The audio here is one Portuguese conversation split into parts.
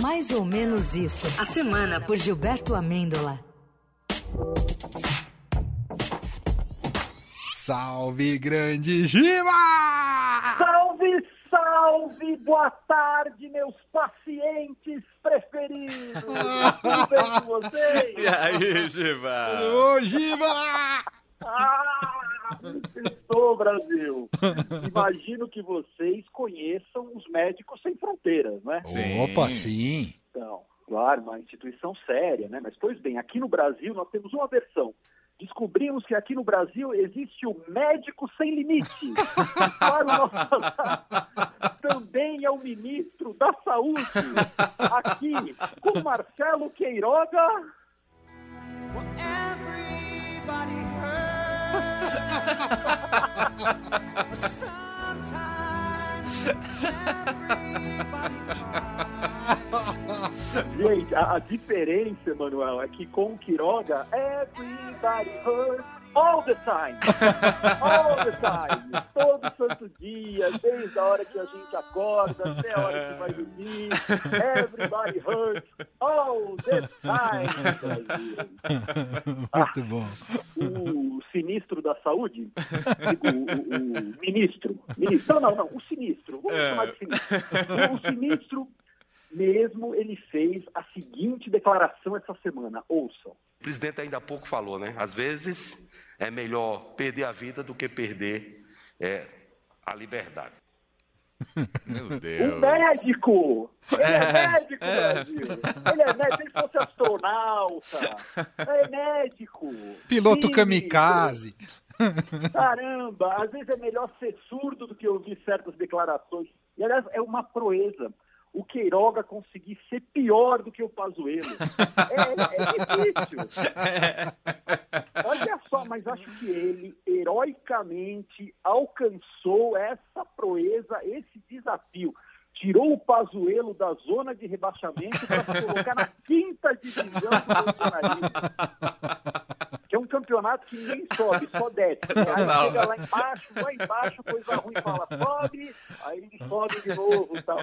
Mais ou menos isso. A semana por Gilberto Amêndola. Salve, grande Giba! Salve, salve! Boa tarde, meus pacientes preferidos! Tudo bem com vocês? E aí, Giba? Ô, Giba! Ah, estou, Brasil! Imagino que vocês conheçam os Médicos Sem Fronteiras, né? Sim. Opa, sim. Então, claro, uma instituição séria, né? Mas, pois bem, aqui no Brasil nós temos uma versão. Descobrimos que aqui no Brasil existe o Médico Sem Limite. Para o nosso também é o ministro da Saúde. Aqui, com Marcelo Queiroga. Everybody Gente, a, a diferença, Emanuel, é que com o Quiroga, everybody hurts all the time. All the time. Todo santo dia, desde a hora que a gente acorda até a hora que vai dormir. Everybody hurts all the time. Muito bom. O sinistro da saúde, digo, o, o ministro, ministro, não, não, não, o sinistro, vamos É. chamar de sinistro. O sinistro mesmo, ele fez a seguinte declaração essa semana, ouçam. O presidente ainda há pouco falou, né? Às vezes é melhor perder a vida do que perder é, a liberdade. Meu O Deus. médico! Ele é médico, Brasil! Ele é médico, ele fosse astronauta! É médico! Piloto Ministro. kamikaze. Caramba, às vezes é melhor ser surdo do que ouvir certas declarações. E, aliás, é uma proeza o Queiroga conseguir ser pior do que o Pazuello. É, é difícil. Olha só, mas acho que ele heroicamente alcançou essa proeza, esse desafio. Tirou o Pazuello da zona de rebaixamento para colocar na quinta divisão do funcionalismo. Ninguém sobe, só desce. Aí Não. chega lá embaixo, lá embaixo, coisa ruim fala, sobe, aí ele sobe de novo e tal.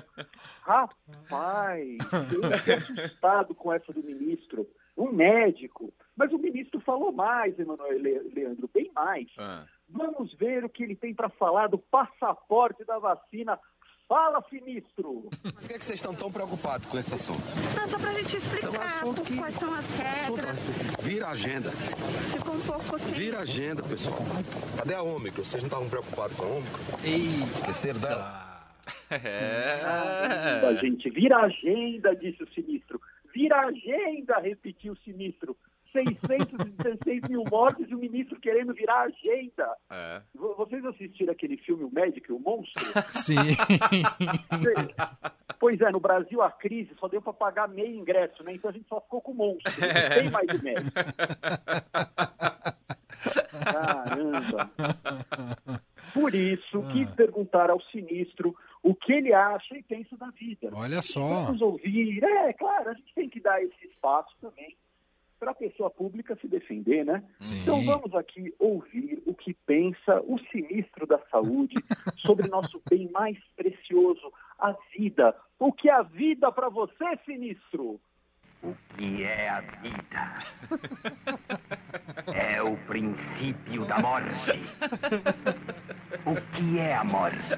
Rapaz, eu fiquei assustado com essa do ministro. Um médico. Mas o ministro falou mais, Emanuel Le- Leandro, bem mais. Ah. Vamos ver o que ele tem para falar do passaporte da vacina. Fala, sinistro! Por que, que vocês estão tão preocupados com esse assunto? Não, só pra gente explicar assunto que- quais são as regras. Vira a agenda. Ficou um pouco sem. Vira a agenda, pessoal. Cadê a Ômicron? Vocês não estavam preocupados com a Ômicron? Ei, Esqueceram dela? A É. gente vira a agenda, disse o sinistro. Vira a agenda, repetiu o sinistro. 616 mil mortes e o ministro querendo virar a agenda. É. Vo- Vocês assistiram aquele filme O Médico e o Monstro? sim. Pois é, no Brasil a crise só deu para pagar meio ingresso, né? Então a gente só ficou com o monstro. Não tem mais o médico. Caramba. Por isso, quis perguntar ao sinistro o que ele acha e pensa da vida. Olha só. Vamos ouvir. É, claro, a gente tem que dar esse espaço também para a pessoa pública se defender, né? Sim. Então vamos aqui ouvir o que pensa o sinistro da saúde sobre nosso bem mais precioso, a vida. O que é a vida para você, sinistro? O que é a vida? É o princípio da morte. O que é a morte?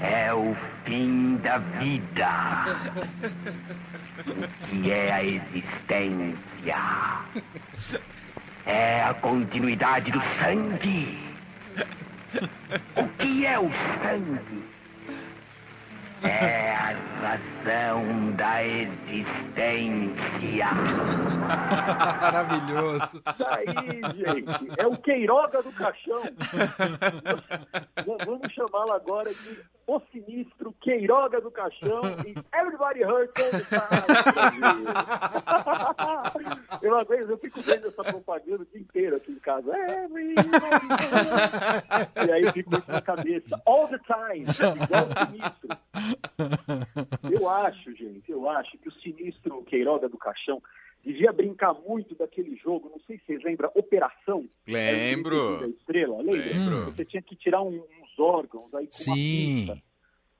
É o fim da vida. O que é a existência? É a continuidade do sangue. O que é o sangue? É a razão da existência. Maravilhoso. Daí, gente, é o Queiroga do caixão. Vamos chamá-lo agora de o sinistro Queiroga do caixão e Everybody Hurts all the time. Eu não aguento, eu fico vendo essa propaganda o dia inteiro aqui em casa. Everybody hurts. E aí fico com isso na cabeça. All the time, igual o sinistro. Eu acho, gente, eu acho que o sinistro Queiroga do Caixão devia brincar muito daquele jogo, não sei se vocês lembram, Operação. Lembro. Da Estrela, lembra? Lembro. Você tinha que tirar um- uns órgãos aí com uma Sim. pinça.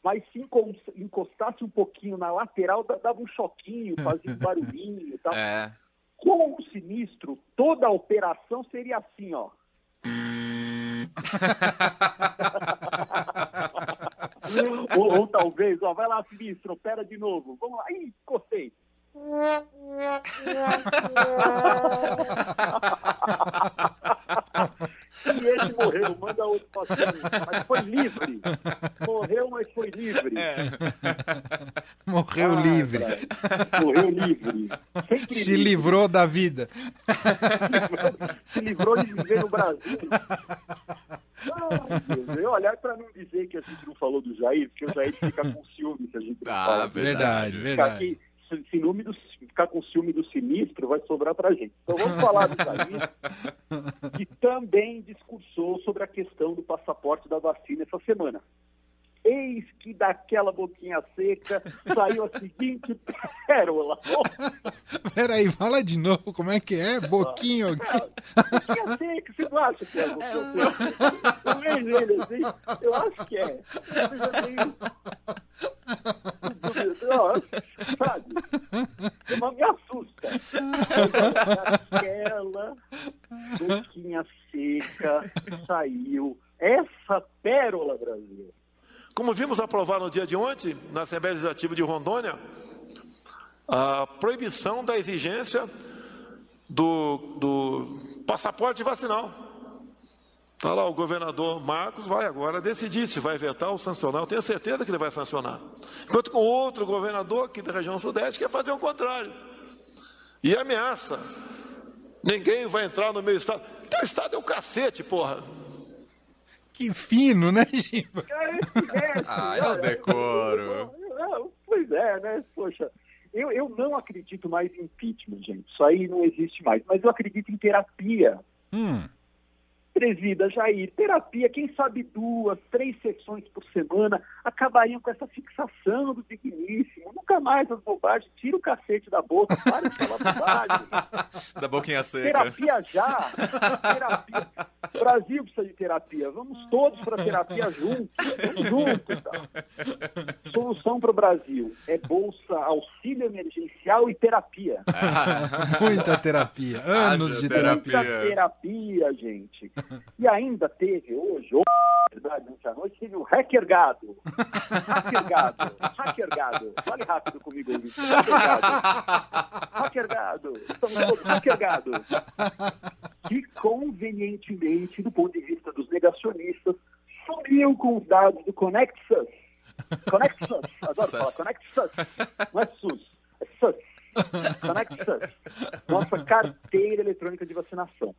Mas sim com, encostasse um pouquinho na lateral, da- dava um choquinho, fazia um barulhinho e tal. É. Com o sinistro, toda a operação seria assim, ó. ou, ou talvez, ó, vai lá, sinistro, opera de novo. Vamos lá. Ih, encostei. E ele morreu, manda outro paciente. Mas foi livre. Morreu, mas foi livre. Morreu Ah, livre. velho. Morreu livre. Sempre Se livre. livrou da vida. se livrou de viver no Brasil. Ai, Deus, eu olhar para não dizer que a gente não falou do Jair, porque o Jair fica com ciúme se a gente não Ah, fala. Verdade, Ficar verdade. aqui, se- ciúme do, ficar com ciúme do sinistro vai sobrar pra gente. Então vamos falar do Jair, que também discursou sobre a questão do passaporte da vacina essa semana. Eis que daquela boquinha seca saiu a seguinte pérola. Peraí, fala de novo como é que é? Boquinho aqui. Boquinha seca, você não acha que é boquinha seca? Eu vejo ele assim, eu acho que é. Sabe? Mas me assusta. Aquela boquinha seca saiu. Como vimos aprovar no dia de ontem, na Assembleia Legislativa de Rondônia, a proibição da exigência do, do passaporte vacinal. Está lá o governador Marcos, vai agora decidir se vai vetar ou sancionar. Eu tenho certeza que ele vai sancionar. Enquanto que o outro governador aqui da região sudeste quer fazer o contrário. E ameaça. Ninguém vai entrar no meu estado. Teu estado é o cacete, porra. Que fino, né, Giba? Ah, é o decoro. Pois é, né? Poxa, eu, eu não acredito mais em impeachment, gente. Isso aí não existe mais. Mas eu acredito em terapia. Hum, Presida, Jair, terapia, quem sabe duas, três sessões por semana, acabariam com essa fixação do digníssimo. Nunca mais as bobagens, tira o cacete da boca, para de falar bobagem. Da boquinha seca. Terapia já! Terapia. O Brasil precisa de terapia. Vamos todos para terapia juntos. Vamos juntos. Tá? Solução para o Brasil é bolsa, auxílio emergencial e terapia. muita terapia. Anos de terapia. Muita terapia, gente. E ainda teve hoje, hoje, na verdade, ontem à noite, teve o Hacker Gado. Hacker Gado. Hacker Gado. Fale rápido comigo, ouvinte. Hacker Gado. Hacker Gado. Estamos todos Hacker Gado. Que convenientemente, do ponto de vista dos negacionistas, sumiu com os dados do ConnectSUS. ConnectSUS. Adoro falar ConnectSUS. Não é SUS. É SUS. ConnectSUS. Nossa carteira eletrônica de vacinação.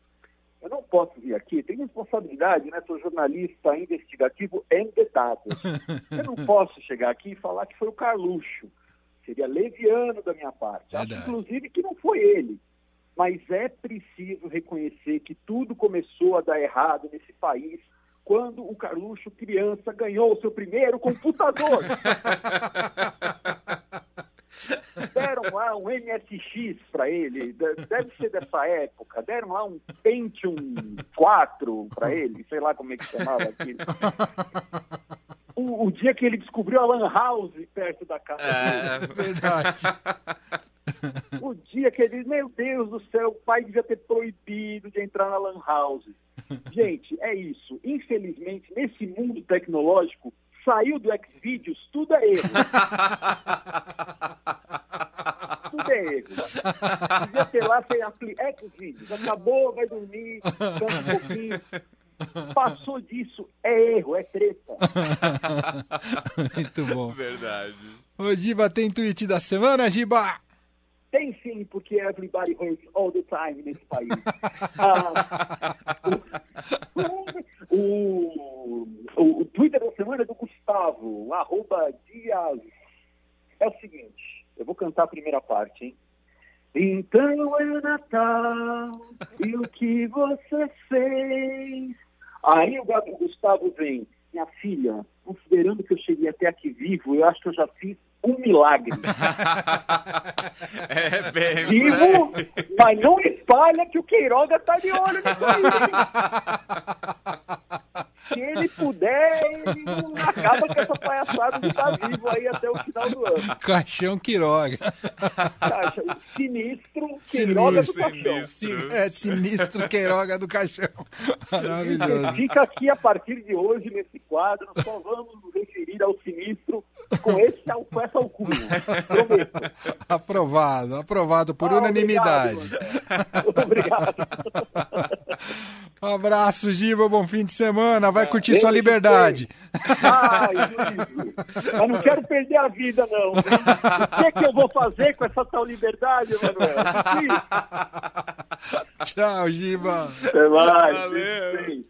Eu não posso vir aqui, tenho responsabilidade, né? Sou jornalista investigativo em dados. Eu não posso chegar aqui e falar que foi o Carluxo. Seria leviano da minha parte. Acho, inclusive, que não foi ele. Mas é preciso reconhecer que tudo começou a dar errado nesse país quando o Carluxo, criança, ganhou o seu primeiro computador. Deram lá um MSX para ele, de- deve ser dessa época. Deram lá um Pentium 4 para ele, sei lá como é que chamava aquilo. O, o dia que ele descobriu a Lan House perto da casa dele. É, Verdade. O dia que ele diz, meu Deus do céu, o pai devia ter proibido de entrar na Lan House. Gente, é isso. Infelizmente, nesse mundo tecnológico, saiu do Xvideos, tudo é erro. tudo é erro. Devia ter lá, sem apli... Xvideos, acabou, vai dormir, cansa um pouquinho. Passou disso, é erro, é treta. Muito bom. verdade. Ô, Giba, tem tweet da semana, Giba? Tem sim, porque everybody hurts all the time nesse país. Ah, o, o, o, o Twitter da semana é do Gustavo, o arroba Dias. É o seguinte, eu vou cantar a primeira parte, hein? Então é Natal, e o que você fez? Aí o Gustavo vem, minha filha, considerando que eu cheguei até aqui vivo, eu acho que eu já fiz um milagre. É bem. Vivo, mas não espalha que o Queiroga tá de olho nisso aí. se ele puder, ele não acaba com essa palhaçada de estar vivo aí até o final do ano. Caixão Quiroga. Caixa, sinistro, Queiroga do Sinistro. Caixão. Sin- É sinistro Queiroga do Caixão. Maravilhoso. Fica aqui a partir de hoje nesse quadro, só vamos nos referir ao sinistro com, esse, com essa alcunha. Prometo. Aprovado, aprovado por Ah, unanimidade. Obrigado. Um abraço, Giba, bom fim de semana. Vai curtir beijo, sua liberdade. Ai. Mas não quero perder a vida, não. O que, que eu vou fazer com essa tal liberdade, Emanuel? Tchau, Giba. Até mais. Valeu.